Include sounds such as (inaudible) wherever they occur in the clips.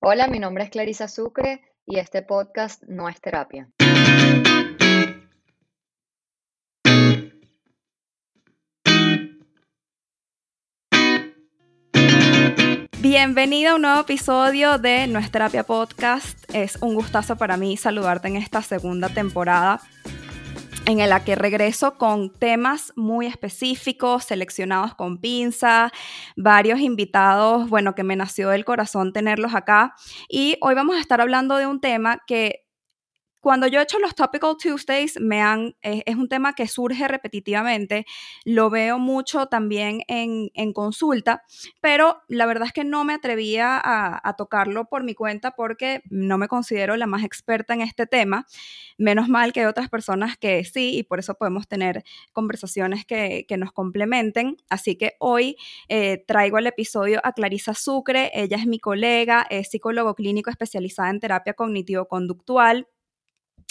Hola, mi nombre es Clarisa Sucre y este podcast no es terapia. Bienvenido a un nuevo episodio de Nuestra Terapia Podcast. Es un gustazo para mí saludarte en esta segunda temporada en la que regreso con temas muy específicos, seleccionados con pinza, varios invitados, bueno, que me nació del corazón tenerlos acá. Y hoy vamos a estar hablando de un tema que cuando yo he hecho los Topical Tuesdays, me han, es, un tema que surge repetitivamente, lo veo mucho también en, consulta, pero la verdad es que no me atrevía a, tocarlo por mi cuenta porque no me considero la más experta en este tema, menos mal que hay otras personas que sí, y por eso podemos tener conversaciones que, nos complementen. Así que hoy eh, traigo el episodio a Clarisa Sucre, ella es mi colega, es psicólogo clínico especializada en terapia cognitivo-conductual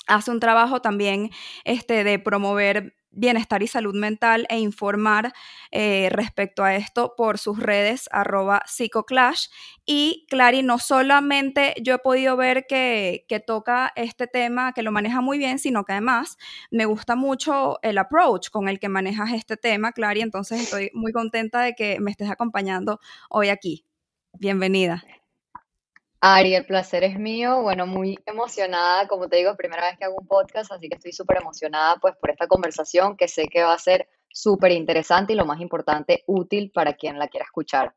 hace un trabajo también este, de promover bienestar y salud mental e informar eh, respecto a esto por sus redes arroba psicoclash. Y Clary, no solamente yo he podido ver que, que, toca este tema, que lo maneja muy bien, sino que además me gusta mucho el approach con el que manejas este tema, Clary. Entonces estoy muy contenta de que me estés acompañando hoy aquí. Bienvenida. Ari, el placer es mío. Bueno, muy emocionada, como te digo, primera vez que hago un podcast, así que estoy súper emocionada pues por esta conversación que sé que va a ser súper interesante y lo más importante, útil para quien la quiera escuchar.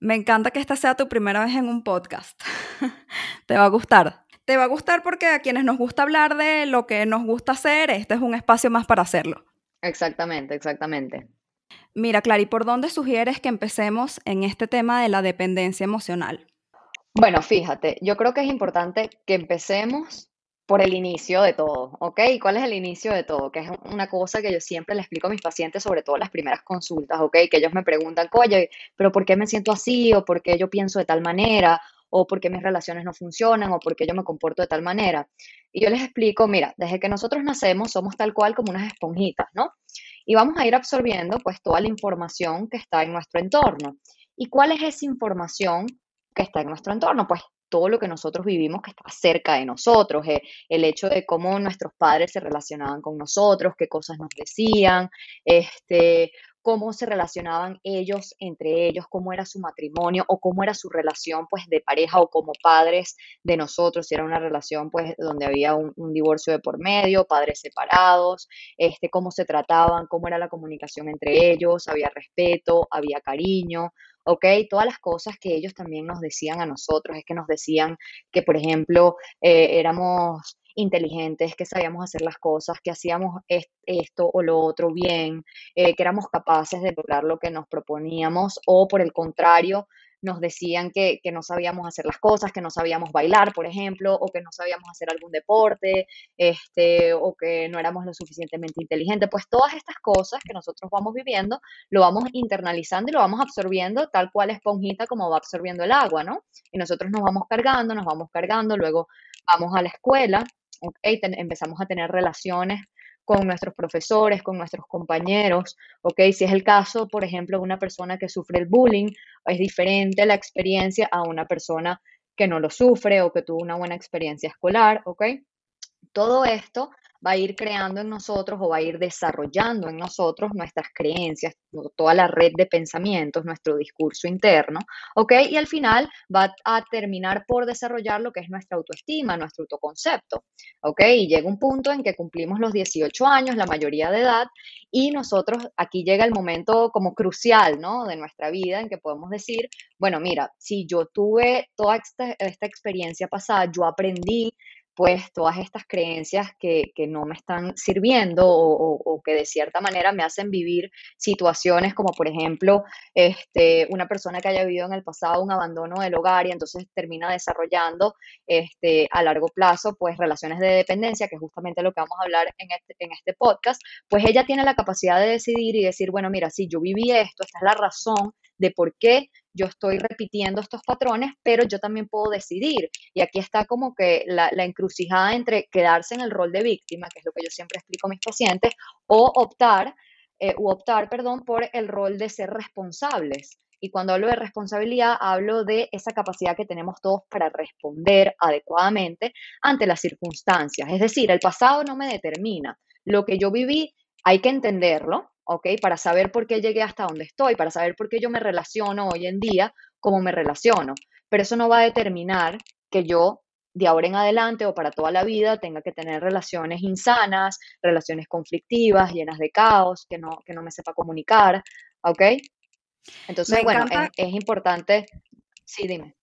Me encanta que esta sea tu primera vez en un podcast. (laughs) Te va a gustar. Te va a gustar porque a quienes nos gusta hablar de lo que nos gusta hacer, este es un espacio más para hacerlo. Exactamente, exactamente. Mira, Clary, ¿por dónde sugieres que empecemos en este tema de la dependencia emocional? Bueno, fíjate, yo creo que es importante que empecemos por el inicio de todo, ¿ok? ¿Cuál es el inicio de todo? Que es una cosa que yo siempre le explico a mis pacientes, sobre todo las primeras consultas, ¿ok? Que ellos me preguntan, oye, pero ¿por qué me siento así? ¿O por qué yo pienso de tal manera? ¿O por qué mis relaciones no funcionan? ¿O por qué yo me comporto de tal manera? Y yo les explico, mira, desde que nosotros nacemos somos tal cual como unas esponjitas, ¿no? Y vamos a ir absorbiendo pues toda la información que está en nuestro entorno. ¿Y cuál es esa información que está en nuestro entorno, pues todo lo que nosotros vivimos que está cerca de nosotros, eh, el hecho de cómo nuestros padres se relacionaban con nosotros, qué cosas nos decían, este, cómo se relacionaban ellos entre ellos, cómo era su matrimonio o cómo era su relación pues de pareja o como padres de nosotros, si era una relación pues donde había un, un, divorcio de por medio, padres separados, este, cómo se trataban, cómo era la comunicación entre ellos, había respeto, había cariño, ¿ok? Todas las cosas que ellos también nos decían a nosotros, es que nos decían que, por ejemplo, eh, éramos inteligentes, que sabíamos hacer las cosas, que hacíamos esto o lo otro bien, eh, que éramos capaces de lograr lo que nos proponíamos, o por el contrario, nos decían que, no sabíamos hacer las cosas, que no sabíamos bailar, por ejemplo, o que no sabíamos hacer algún deporte, este, o que no éramos lo suficientemente inteligentes. Pues todas estas cosas que nosotros vamos viviendo, lo vamos internalizando y lo vamos absorbiendo tal cual esponjita como va absorbiendo el agua, ¿no? Y nosotros nos vamos cargando, nos vamos cargando, luego vamos a la escuela, ¿ok? empezamos a tener relaciones con nuestros profesores, con nuestros compañeros, ¿ok? Si es el caso, por ejemplo, de una persona que sufre el bullying, es diferente la experiencia a una persona que no lo sufre o que tuvo una buena experiencia escolar, ¿ok? Todo esto va a ir creando en nosotros o va a ir desarrollando en nosotros nuestras creencias, toda la red de pensamientos, nuestro discurso interno, ¿ok? Y al final va a terminar por desarrollar lo que es nuestra autoestima, nuestro autoconcepto, ¿ok? Y llega un punto en que cumplimos los 18 años, la mayoría de edad, y nosotros, aquí llega el momento como crucial, ¿no? De nuestra vida en que podemos decir, bueno, mira, si yo tuve toda esta, esta experiencia pasada, yo aprendí pues todas estas creencias que, no me están sirviendo o, que de cierta manera me hacen vivir situaciones como por ejemplo este, una persona que haya vivido en el pasado un abandono del hogar y entonces termina desarrollando este, a largo plazo pues relaciones de dependencia, que es justamente lo que vamos a hablar en este, en este podcast, pues ella tiene la capacidad de decidir y decir, bueno, mira, si yo viví esto, esta es la razón de por qué yo estoy repitiendo estos patrones, pero yo también puedo decidir. Y aquí está como que la, encrucijada entre quedarse en el rol de víctima, que es lo que yo siempre explico a mis pacientes, o optar, eh, optar, perdón, por el rol de ser responsables. Y cuando hablo de responsabilidad, hablo de esa capacidad que tenemos todos para responder adecuadamente ante las circunstancias. Es decir, el pasado no me determina. Lo que yo viví hay que entenderlo, ¿ok? Para saber por qué llegué hasta donde estoy, para saber por qué yo me relaciono hoy en día como me relaciono. Pero eso no va a determinar que yo de ahora en adelante o para toda la vida tenga que tener relaciones insanas, relaciones conflictivas, llenas de caos, que no, que no me sepa comunicar, ¿ok? Entonces, bueno, es, importante, sí, dime.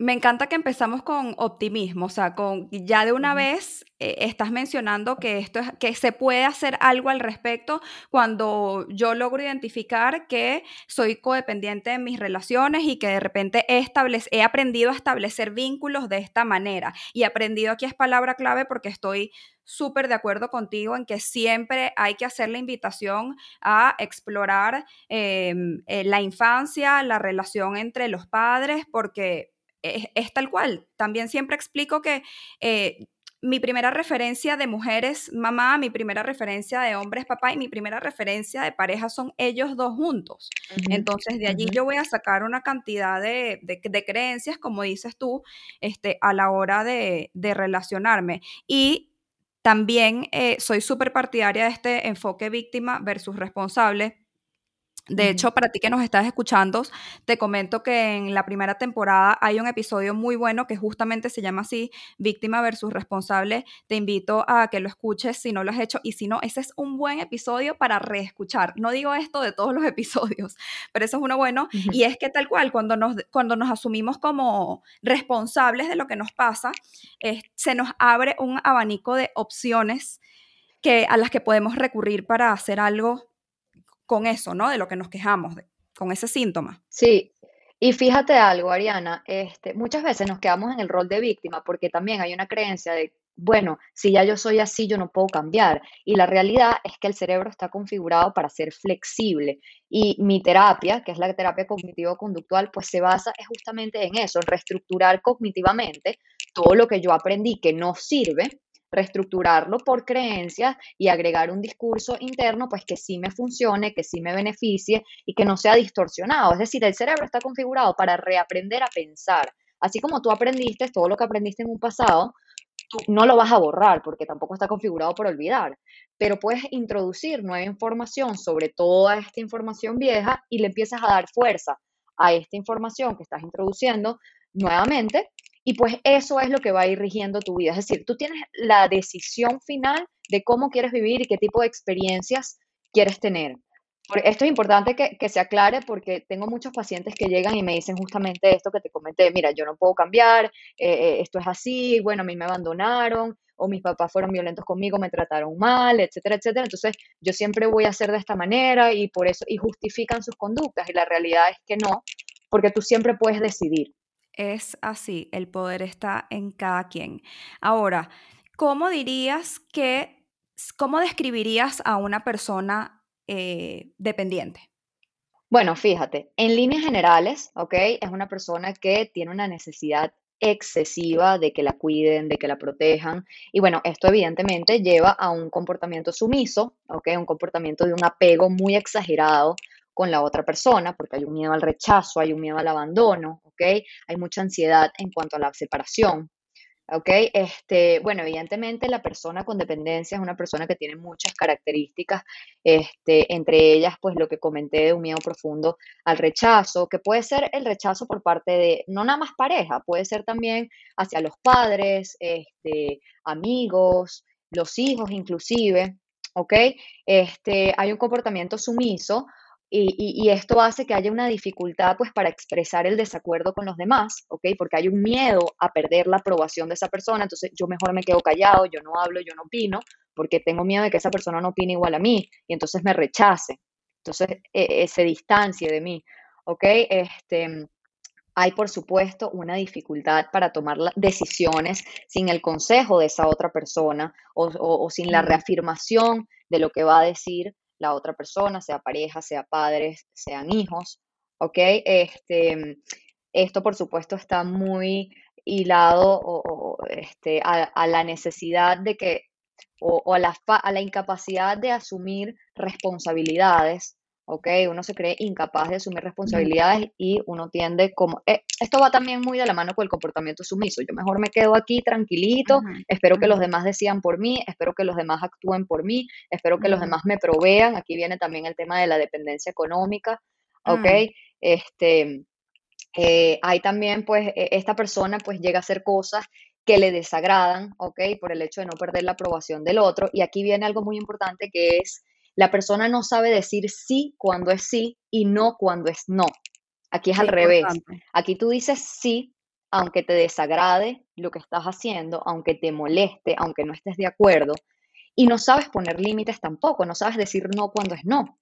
Me encanta que empezamos con optimismo, o sea, con ya de una vez eh, estás mencionando que esto es, que se puede hacer algo al respecto cuando yo logro identificar que soy codependiente en mis relaciones y que de repente he, he aprendido a establecer vínculos de esta manera. Y aprendido aquí es palabra clave porque estoy súper de acuerdo contigo en que siempre hay que hacer la invitación a explorar em, eh, la infancia, la relación entre los padres, porque es, tal cual. También siempre explico que eh, mi primera referencia de mujeres, mamá, mi primera referencia de hombres, papá, y mi primera referencia de pareja son ellos dos juntos. Entonces, de allí yo voy a sacar una cantidad de, creencias, como dices tú, este, a la hora de, relacionarme. Y también eh, soy súper partidaria de este enfoque víctima versus responsable de hecho, para ti que nos estás escuchando, te comento que en la primera temporada hay un episodio muy bueno que justamente se llama así, Víctima versus Responsable. Te invito a que lo escuches si no lo has hecho y si no, ese es un buen episodio para reescuchar. No digo esto de todos los (laughs) episodios, pero eso es uno bueno y es que tal cual, cuando nos, cuando nos asumimos como responsables de lo que nos pasa, se nos abre un abanico de opciones que, a las que podemos recurrir para hacer algo con eso, ¿no? De lo que nos quejamos, con ese síntoma. Sí, y fíjate algo, Ariana, este, muchas veces nos quedamos en el rol de víctima porque también hay una creencia de, bueno, si ya yo soy así, yo no puedo cambiar. Y la realidad es que el cerebro está configurado para ser flexible. Y mi terapia, que es la terapia cognitivo-conductual, pues se basa justamente en eso, en reestructurar cognitivamente todo lo que yo aprendí que no sirve reestructurarlo por creencias y agregar un discurso interno, pues que sí me funcione, que sí me beneficie y que no sea distorsionado. Es decir, el cerebro está configurado para reaprender a pensar. Así como tú aprendiste todo lo que aprendiste en un pasado, no lo vas a borrar porque tampoco está configurado por olvidar, pero puedes introducir nueva información sobre toda esta información vieja y le empiezas a dar fuerza a esta información que estás introduciendo nuevamente y pues eso es lo que va a ir rigiendo tu vida. Es decir, tú tienes la decisión final de cómo quieres vivir y qué tipo de experiencias quieres tener. Esto es importante que, se aclare porque tengo muchos pacientes que llegan y me dicen justamente esto que te comenté, mira, yo no puedo cambiar, eh, esto es así, bueno, a mí me abandonaron o mis papás fueron violentos conmigo, me trataron mal, etcétera, etcétera. Entonces yo siempre voy a hacer de esta manera y por eso, y justifican sus conductas y la realidad es que no, porque tú siempre puedes decidir. Es así, el poder está en cada quien. Ahora, ¿cómo dirías que, cómo describirías a una persona eh, dependiente? Bueno, fíjate, en líneas generales, ¿ok? Es una persona que tiene una necesidad excesiva de que la cuiden, de que la protejan. Y bueno, esto evidentemente lleva a un comportamiento sumiso, ¿ok? Un comportamiento de un apego muy exagerado con la otra persona, porque hay un miedo al rechazo, hay un miedo al abandono, ¿ok? Hay mucha ansiedad en cuanto a la separación, ¿ok? Este, bueno, evidentemente la persona con dependencia es una persona que tiene muchas características, este, entre ellas, pues lo que comenté de un miedo profundo al rechazo, que puede ser el rechazo por parte de, no nada más pareja, puede ser también hacia los padres, este, amigos, los hijos inclusive, ¿ok? Este, hay un comportamiento sumiso y, esto hace que haya una dificultad pues para expresar el desacuerdo con los demás, ¿ok? Porque hay un miedo a perder la aprobación de esa persona, entonces yo mejor me quedo callado, yo no hablo, yo no opino, porque tengo miedo de que esa persona no opine igual a mí y entonces me rechace, entonces e, e, se distancie de mí, ¿ok? Este, hay por supuesto una dificultad para tomar decisiones sin el consejo de esa otra persona o sin la reafirmación de lo que va a decir la otra persona, sea pareja, sea padres, sean hijos, ¿ok? Este, esto, por supuesto, está muy hilado o, este, a, la necesidad de que, o, a, la, a la incapacidad de asumir responsabilidades, ¿ok? Uno se cree incapaz de asumir responsabilidades y uno tiende como... Eh, esto va también muy de la mano con el comportamiento sumiso. Yo mejor me quedo aquí tranquilito, espero que los demás decidan por mí, espero que los demás actúen por mí, espero que los demás me provean. Aquí viene también el tema de la dependencia económica, ¿ok? Mm. Este, eh, hay también, pues, e, esta persona pues llega a hacer cosas que le desagradan, ¿ok? Por el hecho de no perder la aprobación del otro. Y aquí viene algo muy importante que es la persona no sabe decir sí cuando es sí y no cuando es no. Aquí es al revés. Aquí tú dices sí, aunque te desagrade lo que estás haciendo, aunque te moleste, aunque no estés de acuerdo, y no sabes poner límites tampoco, no sabes decir no cuando es no.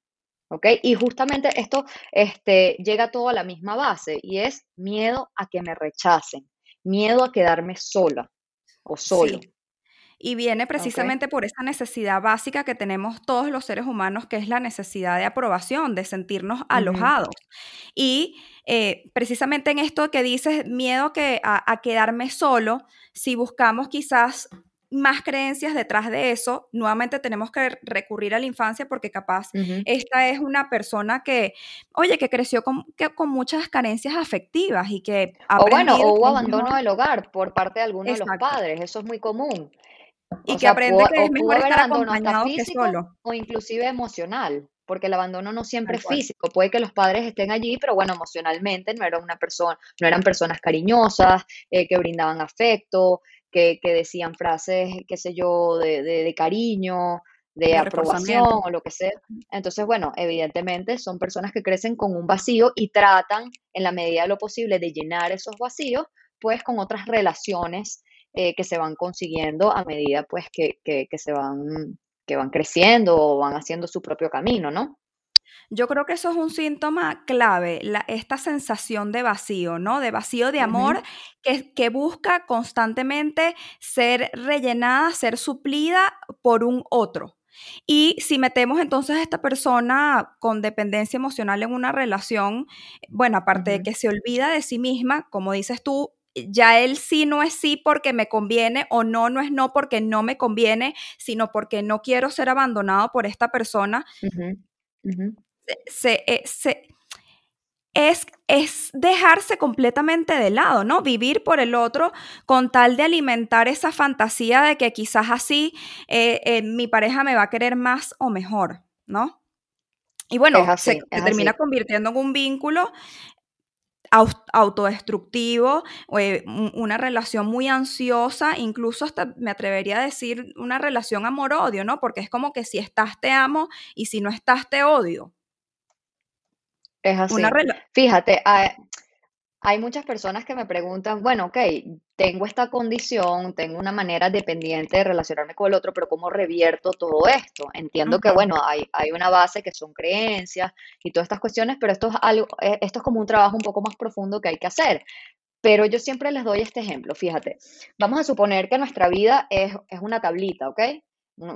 ¿Ok? Y justamente esto este, llega todo a la misma base y es miedo a que me rechacen, miedo a quedarme sola o solo. Y viene precisamente por esa necesidad básica que tenemos todos los seres humanos, que es la necesidad de aprobación, de sentirnos alojados. Y eh, precisamente en esto que dices, miedo que, a, quedarme solo, si buscamos quizás más creencias detrás de eso, nuevamente tenemos que recurrir a la infancia porque capaz esta es una persona que, oye, que creció con, con muchas carencias afectivas y que... O bueno, o hubo abandono del hogar por parte de alguno de los padres, eso es muy común. Y que aprende que es mejor estar acompañado que solo. O inclusive emocional, porque el abandono no siempre es físico. Puede que los padres estén allí, pero bueno, emocionalmente no eran una persona, no eran personas cariñosas, eh, que brindaban afecto, que, decían frases, qué sé yo, de, cariño, de aprobación o lo que sea. Entonces, bueno, evidentemente son personas que crecen con un vacío y tratan en la medida de lo posible de llenar esos vacíos, pues con otras relaciones eh, que se van consiguiendo a medida pues que, se van, que van creciendo o van haciendo su propio camino, ¿no? Yo creo que eso es un síntoma clave, esta sensación de vacío, ¿no? De vacío de amor que, que, busca constantemente ser rellenada, ser suplida por un otro. Y si metemos entonces a esta persona con dependencia emocional en una relación, bueno, aparte de que se olvida de sí misma, como dices tú, ya el sí no es sí porque me conviene o no no es no porque no me conviene, sino porque no quiero ser abandonado por esta persona, eh, es, es, dejarse completamente de lado, ¿no? Vivir por el otro con tal de alimentar esa fantasía de que quizás así eh, eh, mi pareja me va a querer más o mejor, ¿no? Y bueno, se, termina convirtiendo en un vínculo autodestructivo, eh, una relación muy ansiosa, incluso hasta me atrevería a decir una relación amor-odio, ¿no? Porque es como que si estás te amo y si no estás te odio. Es así. Fíjate, hay muchas personas que me preguntan, bueno, ok, tengo esta condición, tengo una manera dependiente de relacionarme con el otro, pero ¿cómo revierto todo esto? Entiendo que, bueno, hay, hay una base que son creencias y todas estas cuestiones, pero esto es, algo, eh, esto es como un trabajo un poco más profundo que hay que hacer. Pero yo siempre les doy este ejemplo, fíjate, vamos a suponer que nuestra vida es, una tablita, ¿ok?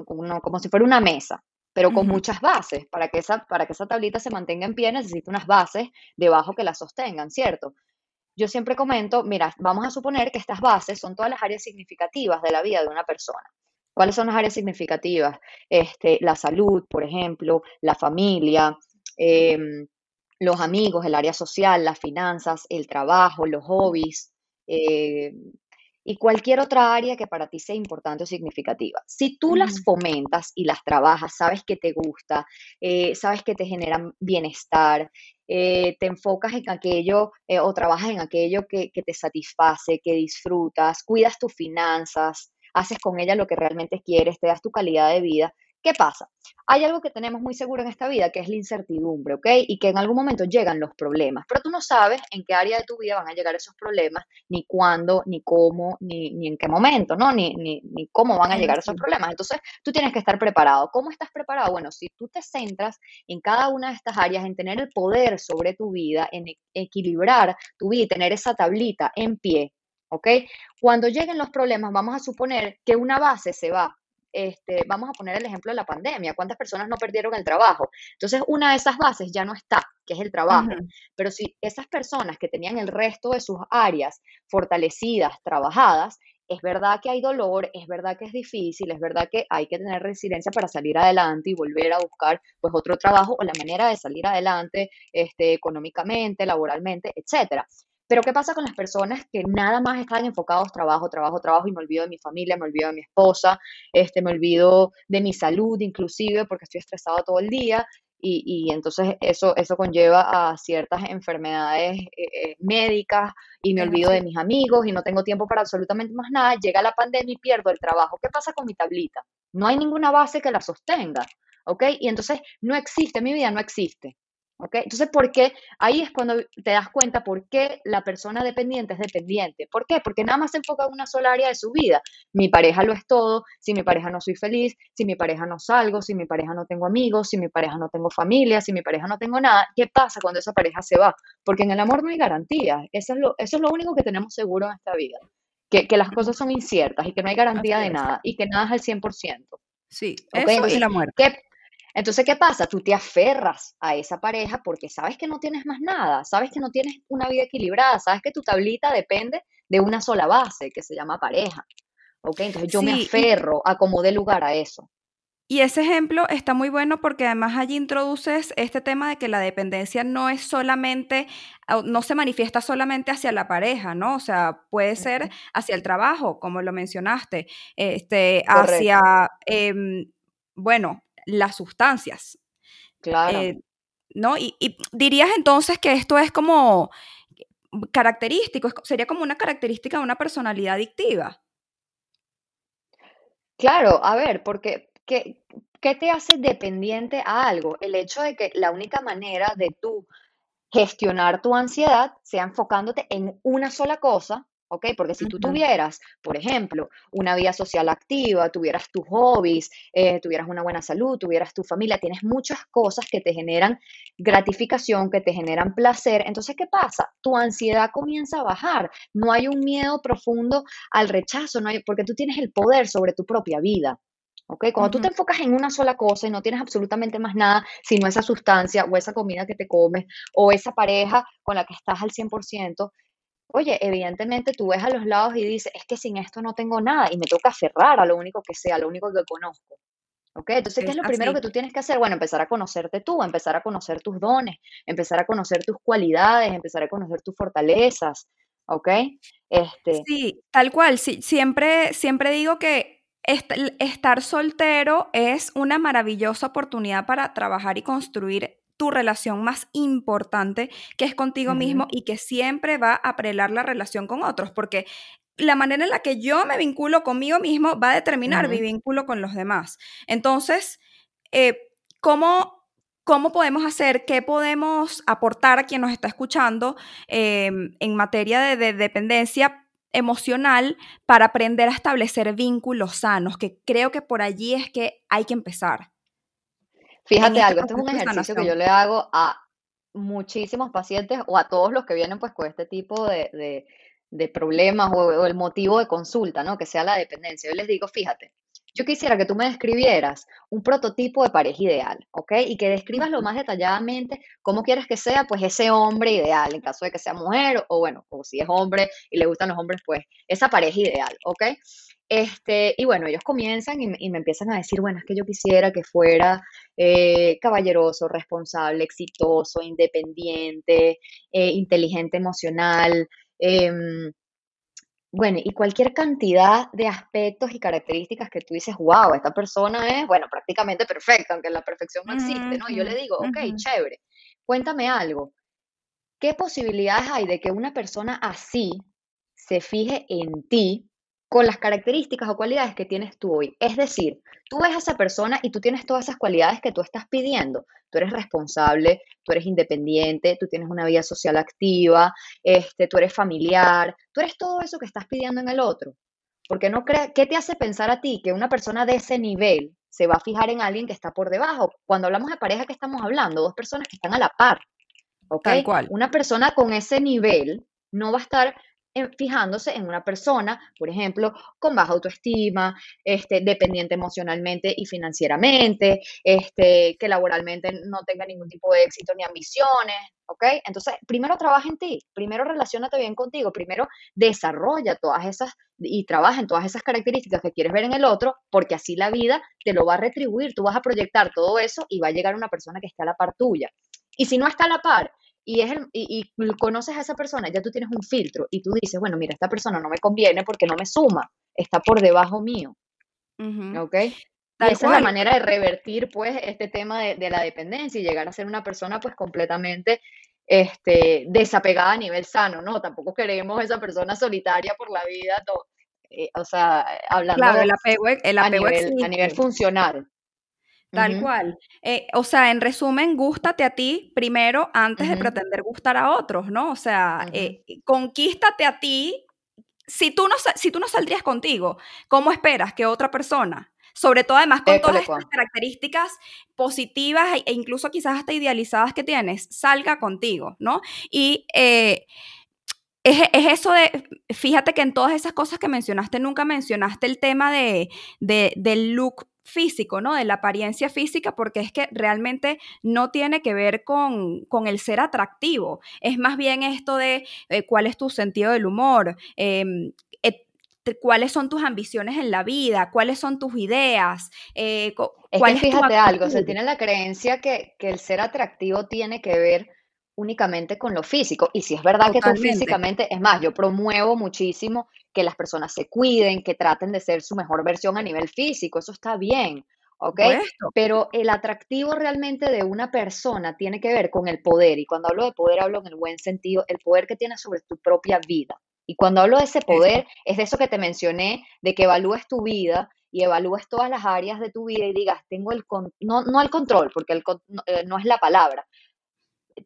como si fuera una mesa pero con muchas bases. Para que, esa, para que esa tablita se mantenga en pie necesita unas bases debajo que la sostengan, ¿cierto? Yo siempre comento, mira, vamos a suponer que estas bases son todas las áreas significativas de la vida de una persona. ¿Cuáles son las áreas significativas? Este, la salud, por ejemplo, la familia, em, los amigos, el área social, las finanzas, el trabajo, los hobbies, eh, y cualquier otra área que para ti sea importante o significativa. Si tú las fomentas y las trabajas, sabes que te gusta, eh, sabes que te generan bienestar, eh, te enfocas en aquello eh, o trabajas en aquello que, que te satisface, que disfrutas, cuidas tus finanzas, haces con ella lo que realmente quieres, te das tu calidad de vida, ¿Qué pasa? Hay algo que tenemos muy seguro en esta vida, que es la incertidumbre, ¿ok? Y que en algún momento llegan los problemas, pero tú no sabes en qué área de tu vida van a llegar esos problemas, ni cuándo, ni cómo, ni, ni en qué momento, ¿no? Ni, ni, ni cómo van a llegar esos problemas. Entonces, tú tienes que estar preparado. ¿Cómo estás preparado? Bueno, si tú te centras en cada una de estas áreas, en tener el poder sobre tu vida, en e, equilibrar tu vida y tener esa tablita en pie, ¿ok? Cuando lleguen los problemas, vamos a suponer que una base se va este, vamos a poner el ejemplo de la pandemia, cuántas personas no perdieron el trabajo. Entonces, una de esas bases ya no está, que es el trabajo. Pero si esas personas que tenían el resto de sus áreas fortalecidas, trabajadas, es verdad que hay dolor, es verdad que es difícil, es verdad que hay que tener resiliencia para salir adelante y volver a buscar pues otro trabajo o la manera de salir adelante este, económicamente, laboralmente, etcétera. Pero ¿qué pasa con las personas que nada más están enfocados trabajo, trabajo, trabajo y me olvido de mi familia, me olvido de mi esposa, este, me olvido de mi salud inclusive porque estoy estresado todo el día y, entonces eso, eso conlleva a ciertas enfermedades eh, eh, médicas y me olvido de mis amigos y no tengo tiempo para absolutamente más nada, llega la pandemia y pierdo el trabajo. ¿Qué pasa con mi tablita? No hay ninguna base que la sostenga, ¿ok? Y entonces no existe, mi vida no existe. Entonces, ¿por qué? Ahí es cuando te das cuenta por qué la persona dependiente es dependiente. ¿Por qué? Porque nada más se enfoca en una sola área de su vida. Mi pareja lo es todo, si mi pareja no soy feliz, si mi pareja no salgo, si mi pareja no tengo amigos, si mi pareja no tengo familia, si mi pareja no tengo nada, ¿qué pasa cuando esa pareja se va? Porque en el amor no hay garantía. Eso es lo, eso es lo único que tenemos seguro en esta vida. Que, las cosas son inciertas y que no hay garantía de nada y que nada es al 100%. Sí, eso y la muerte. Entonces, ¿qué pasa? Tú te aferras a esa pareja porque sabes que no tienes más nada, sabes que no tienes una vida equilibrada, sabes que tu tablita depende de una sola base que se llama pareja. ¿Ok? Entonces yo me aferro a como dé lugar a eso. Y ese ejemplo está muy bueno porque además allí introduces este tema de que la dependencia no es solamente, no se manifiesta solamente hacia la pareja, ¿no? O sea, puede ser hacia el trabajo, como lo mencionaste, este, hacia, em, bueno, las sustancias. Claro. Eh, ¿No? Y, dirías entonces que esto es como característico, sería como una característica de una personalidad adictiva. Claro, a ver, porque ¿qué, ¿qué te hace dependiente a algo? El hecho de que la única manera de tú gestionar tu ansiedad sea enfocándote en una sola cosa ¿ok? Porque si tú tuvieras, por ejemplo, una vida social activa, tuvieras tus hobbies, eh, tuvieras una buena salud, tuvieras tu familia, tienes muchas cosas que te generan gratificación, que te generan placer, entonces, ¿qué pasa? Tu ansiedad comienza a bajar, no hay un miedo profundo al rechazo, no hay, porque tú tienes el poder sobre tu propia vida. ¿ok? Cuando tú te enfocas en una sola cosa y no tienes absolutamente más nada, sino esa sustancia o esa comida que te comes o esa pareja con la que estás al 100%, Oye, evidentemente tú ves a los lados y dices, es que sin esto no tengo nada y me toca aferrar a lo único que sea, a lo único que conozco. ¿Ok? Entonces, ¿qué es lo primero que tú tienes que hacer? Bueno, empezar a conocerte tú, empezar a conocer tus dones, empezar a conocer tus cualidades, empezar a conocer tus fortalezas. ¿Ok? Este... Sí, tal cual. Sí, siempre, siempre digo que estar soltero es una maravillosa oportunidad para trabajar y construir tu relación más importante, que es contigo mismo y que siempre va a prelar la relación con otros, porque la manera en la que yo me vinculo conmigo mismo va a determinar mi vínculo con los demás. Entonces, eh, ¿cómo, ¿cómo, podemos hacer, qué podemos aportar a quien nos está escuchando em, en materia de dependencia emocional para aprender a establecer vínculos sanos? Que creo que por allí es que hay que empezar. Fíjate algo, este es un ejercicio que yo le hago a muchísimos pacientes o a todos los que vienen pues con este tipo de, problemas o, el motivo de consulta, ¿no? Que sea la dependencia. Yo les digo, fíjate, yo quisiera que tú me describieras un prototipo de pareja ideal, ¿ok? Y que describas lo más detalladamente cómo quieres que sea, pues, ese hombre ideal, en caso de que sea mujer, o bueno, o si es hombre y le gustan los hombres, pues, esa pareja ideal, ¿ok? Este, y bueno, ellos comienzan y, me empiezan a decir, bueno, es que yo quisiera que fuera eh, caballeroso, responsable, exitoso, independiente, eh, inteligente emocional, em, bueno, y cualquier cantidad de aspectos y características que tú dices, wow, esta persona es, bueno, prácticamente perfecta, aunque la perfección no existe, ¿no? Y yo le digo, ok, chévere, cuéntame algo. ¿Qué posibilidades hay de que una persona así se fije en ti con las características o cualidades que tienes tú hoy. Es decir, tú ves a esa persona y tú tienes todas esas cualidades que tú estás pidiendo. Tú eres responsable, tú eres independiente, tú tienes una vida social activa, este, tú eres familiar, tú eres todo eso que estás pidiendo en el otro. Porque no crea, ¿qué te hace pensar a ti que una persona de ese nivel se va a fijar en alguien que está por debajo? Cuando hablamos de pareja, ¿qué estamos hablando? Dos personas que están a la par. ¿Ok? Una persona con ese nivel no va a estar fijándose en una persona, por ejemplo, con baja autoestima, este, dependiente emocionalmente y financieramente, este, que laboralmente no tenga ningún tipo de éxito ni ambiciones, ¿ok? Entonces, primero trabaja en ti, primero relacionate bien contigo, primero desarrolla todas esas y trabaja en todas esas características que quieres ver en el otro, porque así la vida te lo va a retribuir, tú vas a proyectar todo eso y va a llegar una persona que esté a la par tuya. Y si no está a la par, y, es y, conoces a esa persona, ya tú tienes un filtro y tú dices, bueno, mira, esta persona no me conviene porque no me suma, está por debajo mío. ¿Ok? y esa es la manera de revertir, pues, este tema de, la dependencia y llegar a ser una persona, pues, completamente este, desapegada a nivel sano, ¿no? Tampoco queremos esa persona solitaria por la vida, eh, o sea, hablando claro, el apego, el apego a, nivel, a nivel funcional. Tal cual. Eh, o sea, en resumen, gústate a ti primero antes de pretender gustar a otros, ¿no? O sea, eh, conquístate a ti. Si tú, no, si tú no saldrías contigo, ¿cómo esperas que otra persona, sobre todo además con todas estas características positivas e, e incluso quizás hasta idealizadas que tienes, salga contigo, ¿no? Y eh, es, eso de, fíjate que en todas esas cosas que mencionaste, nunca mencionaste el tema de, de, del look físico, ¿no? De la apariencia física, porque es que realmente no tiene que ver con, el ser atractivo. Es más bien esto de eh, cuál es tu sentido del humor, em, cuáles son tus ambiciones en la vida, cuáles son tus ideas. Eh, es que fíjate algo, se tiene la creencia que, que el ser atractivo tiene que ver únicamente con lo físico. Y si es verdad que tú físicamente, es más, yo promuevo muchísimo que las personas se cuiden, que traten de ser su mejor versión a nivel físico, eso está bien, ¿ok? Pero el atractivo realmente de una persona tiene que ver con el poder. Y cuando hablo de poder, hablo en el buen sentido, el poder que tienes sobre tu propia vida. Y cuando hablo de ese poder, es de eso que te mencioné, de que evalúes tu vida y evalúes todas las áreas de tu vida y digas, tengo el, no, no el control, porque el, eh, no es la palabra,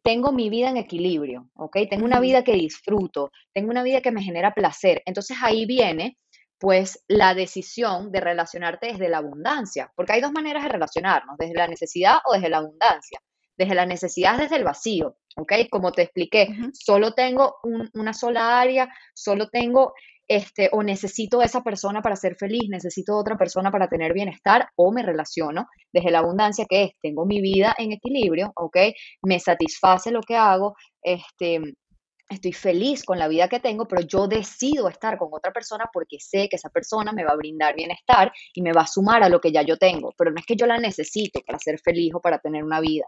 tengo mi vida en equilibrio, ¿ok? Tengo una vida que disfruto, tengo una vida que me genera placer. Entonces ahí viene pues la decisión de relacionarte desde la abundancia, porque hay dos maneras de relacionarnos, desde la necesidad o desde la abundancia. Desde la necesidad, desde el vacío, ¿ok? Como te expliqué, solo tengo una sola área, solo tengo este, o necesito esa persona para ser feliz, necesito otra persona para tener bienestar, o me relaciono desde la abundancia, que es, tengo mi vida en equilibrio, ¿ok? Me satisface lo que hago, este, estoy feliz con la vida que tengo, pero yo decido estar con otra persona porque sé que esa persona me va a brindar bienestar y me va a sumar a lo que ya yo tengo, pero no es que yo la necesito para ser feliz o para tener una vida.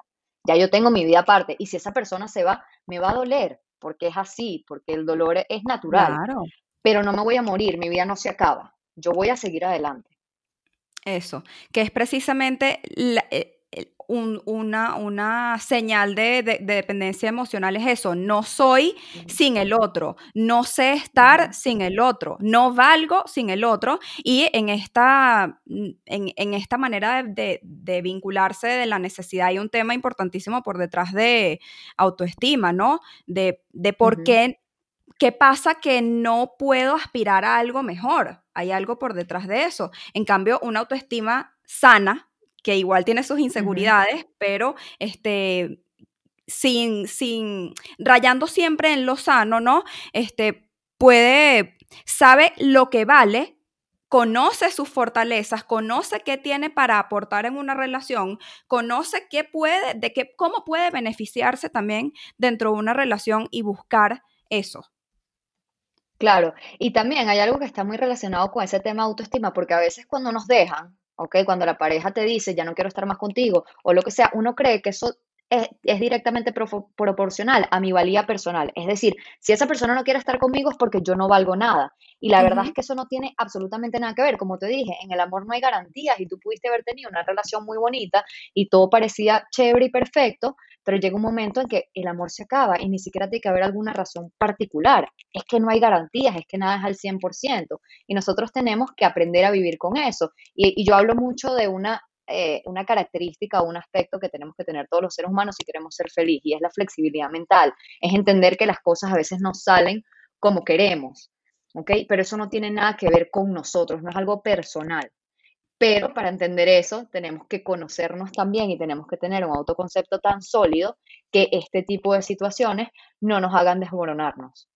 Ya yo tengo mi vida aparte y si esa persona se va, me va a doler porque es así, porque el dolor es natural. Claro pero no me voy a morir, mi vida no se acaba, yo voy a seguir adelante. Eso, que es precisamente eh, una, una, señal de, dependencia emocional, es eso, no soy sin el otro, no sé estar sin el otro, no valgo sin el otro y en esta, en, esta manera de, vincularse de la necesidad hay un tema importantísimo por detrás de autoestima, ¿no? De, por qué ¿Qué pasa? Que no puedo aspirar a algo mejor. Hay algo por detrás de eso. En cambio, una autoestima sana, que igual tiene sus inseguridades, pero este, sin, sin, rayando siempre en lo sano, ¿no? Este, puede, sabe lo que vale, conoce sus fortalezas, conoce qué tiene para aportar en una relación, conoce qué puede, de qué, cómo puede beneficiarse también dentro de una relación y buscar eso. Claro, y también hay algo que está muy relacionado con ese tema de autoestima, porque a veces cuando nos dejan, ¿ok? Cuando la pareja te dice, ya no quiero estar más contigo, o lo que sea, uno cree que eso es, directamente proporcional a mi valía personal. Es decir, si esa persona no quiere estar conmigo es porque yo no valgo nada. Y la verdad es que eso no tiene absolutamente nada que ver. Como te dije, en el amor no hay garantías y tú pudiste haber tenido una relación muy bonita y todo parecía chévere y perfecto, pero llega un momento en que el amor se acaba y ni siquiera tiene que haber alguna razón particular. Es que no hay garantías, es que nada es al 100%. Y nosotros tenemos que aprender a vivir con eso. Y, y yo hablo mucho de una eh, una característica o un aspecto que tenemos que tener todos los seres humanos si queremos ser felices y es la flexibilidad mental. Es entender que las cosas a veces no salen como queremos, ¿ok? Pero eso no tiene nada que ver con nosotros, no es algo personal. Pero para entender eso tenemos que conocernos también y tenemos que tener un autoconcepto tan sólido que este tipo de situaciones no nos hagan desmoronarnos.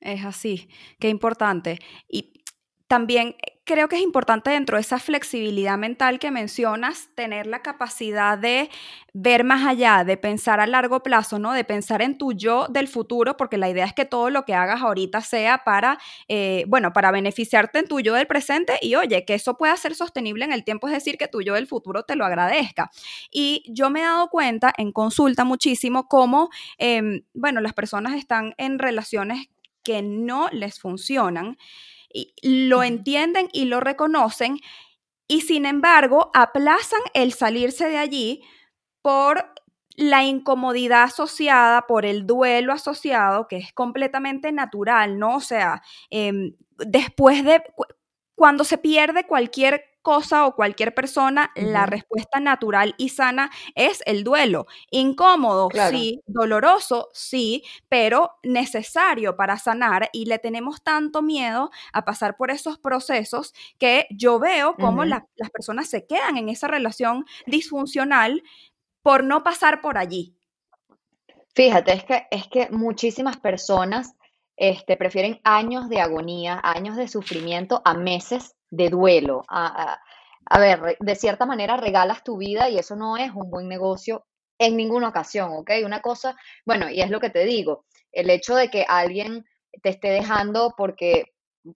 Es así, qué importante. Y también creo que es importante dentro de esa flexibilidad mental que mencionas, tener la capacidad de ver más allá, de pensar a largo plazo, ¿no? De pensar en tu yo del futuro, porque la idea es que todo lo que hagas ahorita sea para, eh, bueno, para beneficiarte en tu yo del presente y oye, que eso pueda ser sostenible en el tiempo, es decir, que tu yo del futuro te lo agradezca. Y yo me he dado cuenta en consulta muchísimo cómo, em, bueno, las personas están en relaciones que no les funcionan lo entienden y lo reconocen y sin embargo aplazan el salirse de allí por la incomodidad asociada, por el duelo asociado, que es completamente natural, ¿no? O sea, em, después de, cuando se pierde cualquier cosa o cualquier persona, la respuesta natural y sana es el duelo. Incómodo, sí, doloroso, sí, pero necesario para sanar y le tenemos tanto miedo a pasar por esos procesos que yo veo cómo las personas se quedan en esa relación disfuncional por no pasar por allí. Fíjate, es que, es que muchísimas personas este, prefieren años de agonía, años de sufrimiento a meses de duelo. A, ver, de cierta manera regalas tu vida y eso no es un buen negocio en ninguna ocasión, ¿ok? Una cosa, bueno, y es lo que te digo, el hecho de que alguien te esté dejando porque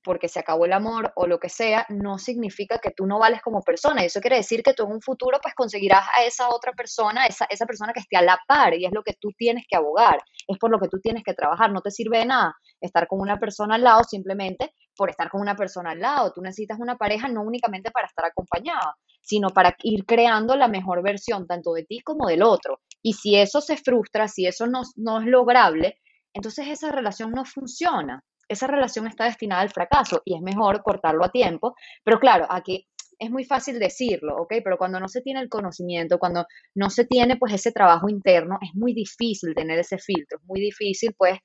porque se acabó el amor o lo que sea, no significa que tú no vales como persona. Eso quiere decir que tú en un futuro pues conseguirás a esa otra persona, esa, esa persona que esté a la par y es lo que tú tienes que abogar, es por lo que tú tienes que trabajar. No te sirve de nada estar con una persona al lado simplemente por estar con una persona al lado. Tú necesitas una pareja no únicamente para estar acompañada, sino para ir creando la mejor versión tanto de ti como del otro. Y si eso se frustra, si eso no, es lograble, entonces esa relación no funciona esa relación está destinada al fracaso y es mejor cortarlo a tiempo. Pero claro, aquí es muy fácil decirlo, ¿ok? Pero cuando no se tiene el conocimiento, cuando no se tiene pues ese trabajo interno, es muy difícil tener ese filtro, es muy difícil pues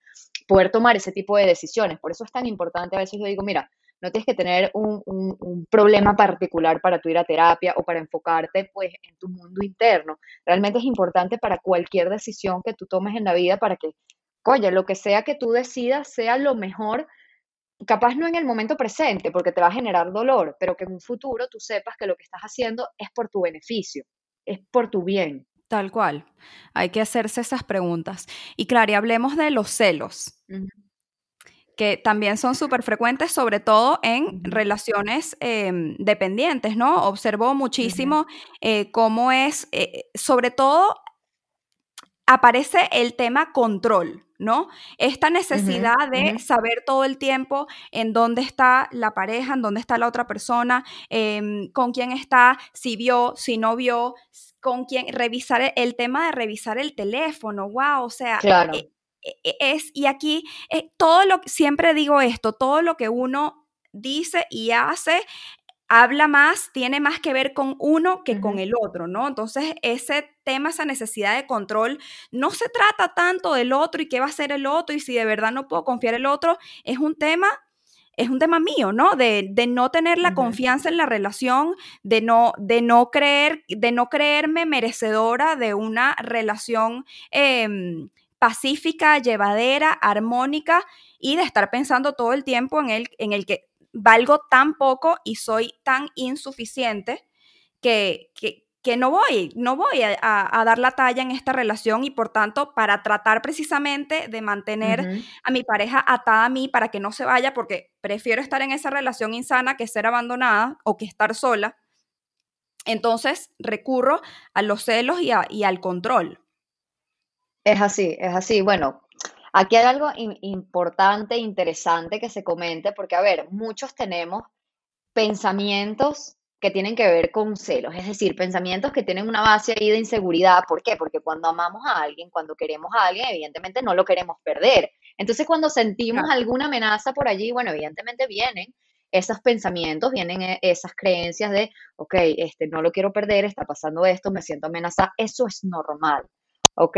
poder tomar ese tipo de decisiones. Por eso es tan importante, a veces yo digo, mira, no tienes que tener un, problema particular para tu ir a terapia o para enfocarte pues en tu mundo interno. Realmente es importante para cualquier decisión que tú tomes en la vida para que oye, lo que sea que tú decidas sea lo mejor, capaz no en el momento presente, porque te va a generar dolor, pero que en un futuro tú sepas que lo que estás haciendo es por tu beneficio, es por tu bien. Tal cual. Hay que hacerse esas preguntas. Y claro, y hablemos de los celos. que también son súper frecuentes, sobre todo en relaciones em, dependientes, ¿no? Observo muchísimo eh, cómo es, eh, sobre todo aparece el tema control, ¿no? Esta necesidad de saber todo el tiempo en dónde está la pareja, en dónde está la otra persona, em, con quién está, si vio, si no vio, con quién, revisar el tema de revisar el teléfono, wow, o sea, claro. E, e, es, y aquí eh, todo lo que, siempre digo esto, todo lo que uno dice y hace habla más, tiene más que ver con uno que con el otro, ¿no? Entonces, ese tema, esa necesidad de control, no se trata tanto del otro y qué va a ser el otro y si de verdad no puedo confiar en el otro, es un tema es un tema mío, ¿no? De, no tener la confianza en la relación, de no, de no creer, de no creerme merecedora de una relación em, pacífica, llevadera, armónica y de estar pensando todo el tiempo en el, en el que valgo tan poco y soy tan insuficiente que, que, no voy, no voy a, dar la talla en esta relación y por tanto para tratar precisamente de mantener a mi pareja atada a mí para que no se vaya porque prefiero estar en esa relación insana que ser abandonada o que estar sola. Entonces recurro a los celos y, y al control. Es así, es así. Bueno, Aquí hay algo importante, interesante que se comente, porque, a ver, muchos tenemos pensamientos que tienen que ver con celos, es decir, pensamientos que tienen una base ahí de inseguridad. ¿Por qué? Porque cuando amamos a alguien, cuando queremos a alguien, evidentemente no lo queremos perder. Entonces, cuando sentimos alguna amenaza por allí, bueno, evidentemente vienen esos pensamientos, vienen eh, esas creencias de, ok, este, no lo quiero perder, está pasando esto, me siento amenazada. Eso es normal, ¿ok?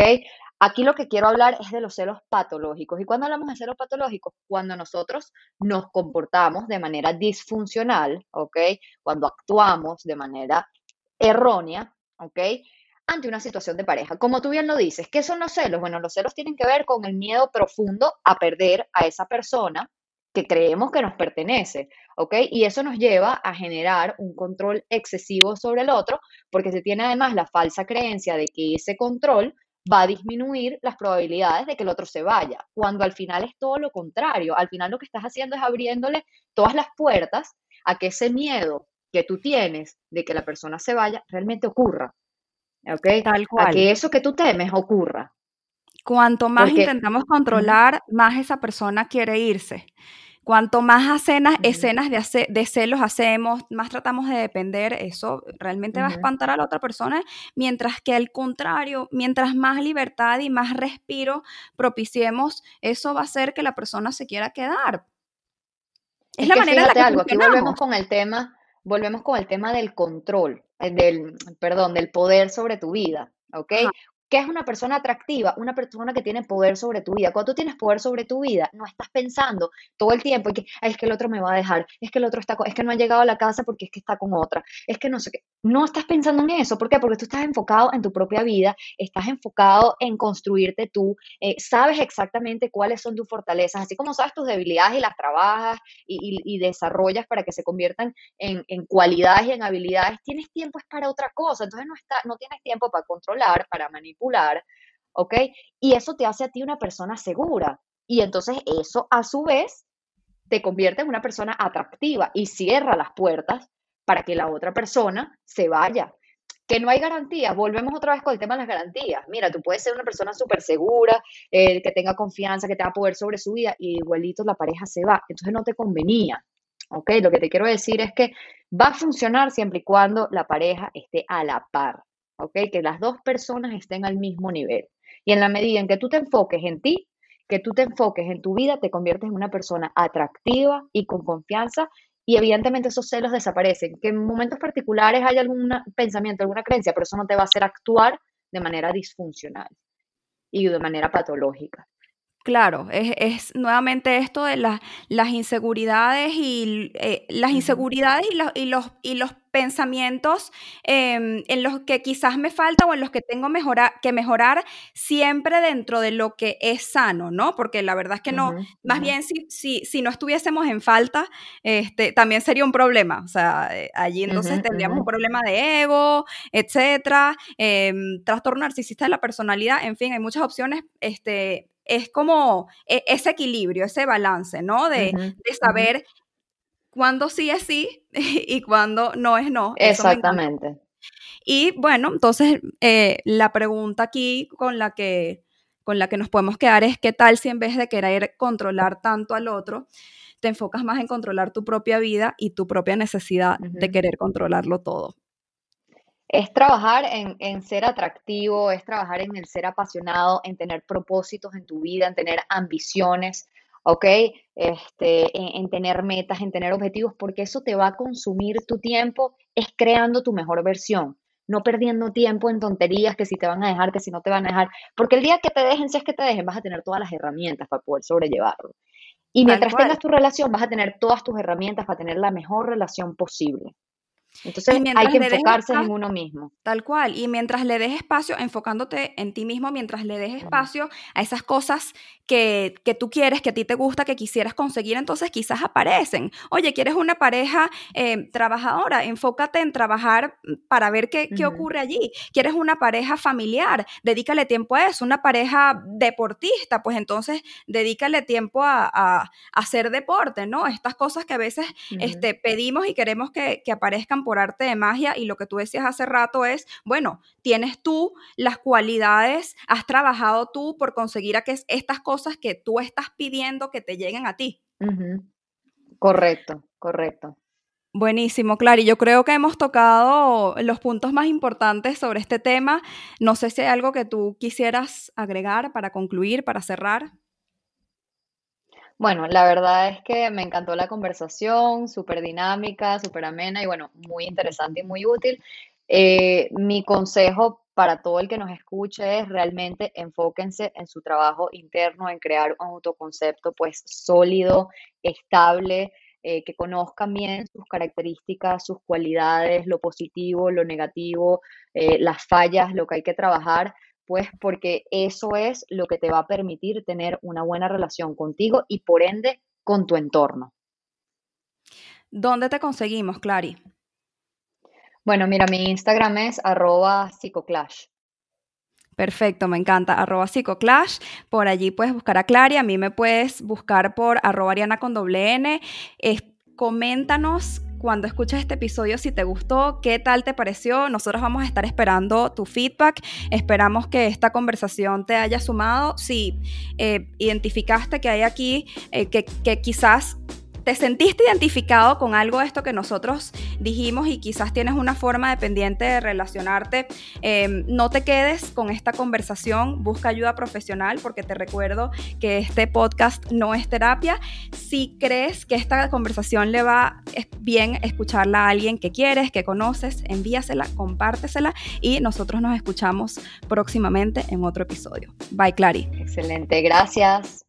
Aquí lo que quiero hablar es de los celos patológicos. ¿Y cuando hablamos de celos patológicos? Cuando nosotros nos comportamos de manera disfuncional, ¿ok? Cuando actuamos de manera errónea, ¿ok? ante una situación de pareja. Como tú bien lo dices, ¿qué son los celos? Bueno, los celos tienen que ver con el miedo profundo a perder a esa persona que creemos que nos pertenece, ¿ok? Y eso nos lleva a generar un control excesivo sobre el otro, porque se tiene además la falsa creencia de que ese control va a disminuir las probabilidades de que el otro se vaya, cuando al final es todo lo contrario. Al final lo que estás haciendo es abriéndole todas las puertas a que ese miedo que tú tienes de que la persona se vaya realmente ocurra. ¿Ok? Tal cual. A que eso que tú temes ocurra. Cuanto más intentamos controlar, más esa persona quiere irse. Cuanto más escenas, escenas de, de, celos hacemos, más tratamos de depender, eso realmente va a espantar a la otra persona, mientras que al contrario, mientras más libertad y más respiro propiciemos, eso va a hacer que la persona se quiera quedar. Es, la manera en la que algo, aquí volvemos con el tema, volvemos con el tema del control, eh, del, perdón, del poder sobre tu vida, ¿ok? ¿Qué es una persona atractiva? Una persona que tiene poder sobre tu vida. Cuando tú tienes poder sobre tu vida, no estás pensando todo el tiempo que es que el otro me va a dejar, es que el otro está es que no ha llegado a la casa porque es que está con otra, es que no sé qué. No estás pensando en eso. ¿Por qué? Porque tú estás enfocado en tu propia vida, estás enfocado en construirte tú, eh, sabes exactamente cuáles son tus fortalezas, así como sabes tus debilidades y las trabajas y, desarrollas para que se conviertan en, en, cualidades y en habilidades. Tienes tiempo es para otra cosa. Entonces no, está, no tienes tiempo para controlar, para manipular ¿ok? Y eso te hace a ti una persona segura. Y entonces eso a su vez te convierte en una persona atractiva y cierra las puertas para que la otra persona se vaya. Que no hay garantías, volvemos otra vez con el tema de las garantías. Mira, tú puedes ser una persona súper segura, eh, que tenga confianza, que tenga poder sobre su vida, y igualito la pareja se va. Entonces no te convenía. ¿ok? Lo que te quiero decir es que va a funcionar siempre y cuando la pareja esté a la par. Que las dos personas estén al mismo nivel. Y en la medida en que tú te enfoques en ti, que tú te enfoques en tu vida, te conviertes en una persona atractiva y con confianza y evidentemente esos celos desaparecen. Que en momentos particulares hay algún pensamiento, alguna creencia, pero eso no te va a hacer actuar de manera disfuncional y de manera patológica. Claro, es, nuevamente esto de las inseguridades y eh, las inseguridades y los, y los, y los pensamientos em, en los que quizás me falta o en los que tengo que mejorar siempre dentro de lo que es sano, ¿no? Porque la verdad es que no, más bien si, si, si, no estuviésemos en falta, este, también sería un problema. O sea, eh, allí entonces tendríamos un problema de ego, etcétera, em, trastorno narcisista de la personalidad, en fin, hay muchas opciones, este, es como e, ese equilibrio, ese balance, ¿no? De, saber cuándo sí es sí (laughs) y cuándo no es no. Exactamente. Y bueno, entonces eh, la pregunta aquí con la que con la que nos podemos quedar es qué tal si en vez de querer controlar tanto al otro, te enfocas más en controlar tu propia vida y tu propia necesidad de querer controlarlo todo es trabajar en, ser atractivo, es trabajar en el ser apasionado, en tener propósitos en tu vida, en tener ambiciones, ¿ok? Este, en, tener metas, en tener objetivos, porque eso te va a consumir tu tiempo, es creando tu mejor versión, no perdiendo tiempo en tonterías que si te van a dejar, que si no te van a dejar, porque el día que te dejen, si es que te dejen, vas a tener todas las herramientas para poder sobrellevarlo. Y mientras tengas tu relación, vas a tener todas tus herramientas para tener la mejor relación posible. Entonces hay que enfocarse en uno mismo. Tal cual. Y mientras le des espacio, enfocándote en ti mismo, mientras le des espacio a esas cosas que, tú quieres, que a ti te gusta, que quisieras conseguir, entonces quizás aparecen. Oye, ¿quieres una pareja eh, trabajadora? Enfócate en trabajar para ver qué, ocurre allí. ¿Quieres una pareja familiar? Dedícale tiempo a eso. Una pareja deportista, pues entonces dedícale tiempo a, hacer deporte, ¿no? Estas cosas que a veces este, pedimos y queremos que, que aparezcan por arte de magia y lo que tú decías hace rato es, bueno, tienes tú las cualidades, has trabajado tú por conseguir a que estas cosas que tú estás pidiendo que te lleguen a ti. Correcto, correcto. Buenísimo, Clary. Yo creo que hemos tocado los puntos más importantes sobre este tema. No sé si hay algo que tú quisieras agregar para concluir, para cerrar. Bueno, la verdad es que me encantó la conversación, súper dinámica, súper amena y bueno, muy interesante y muy útil. Eh, mi consejo para todo el que nos escuche es realmente enfóquense en su trabajo interno, en crear un autoconcepto pues sólido, estable, eh, que conozcan bien sus características, sus cualidades, lo positivo, lo negativo, eh, las fallas, lo que hay que trabajar, pues porque eso es lo que te va a permitir tener una buena relación contigo y por ende con tu entorno. ¿Dónde te conseguimos, Clary? Bueno, mira, mi Instagram es arroba psicoclash. Perfecto, me encanta. Arroba psicoclash. Por allí puedes buscar a Clary. A mí me puedes buscar por arroba ariana con doble N. coméntanos cuando escuches este episodio si te gustó, qué tal te pareció. Nosotros vamos a estar esperando tu feedback. Esperamos que esta conversación te haya sumado. Si eh, identificaste que hay aquí, eh, que, que quizás te sentiste identificado con algo de esto que nosotros dijimos y quizás tienes una forma dependiente de relacionarte, em, no te quedes con esta conversación, busca ayuda profesional porque te recuerdo que este podcast no es terapia. Si crees que esta conversación le va bien escucharla a alguien que quieres, que conoces, envíasela, compártesela y nosotros nos escuchamos próximamente en otro episodio. Bye, Clary. Excelente, gracias.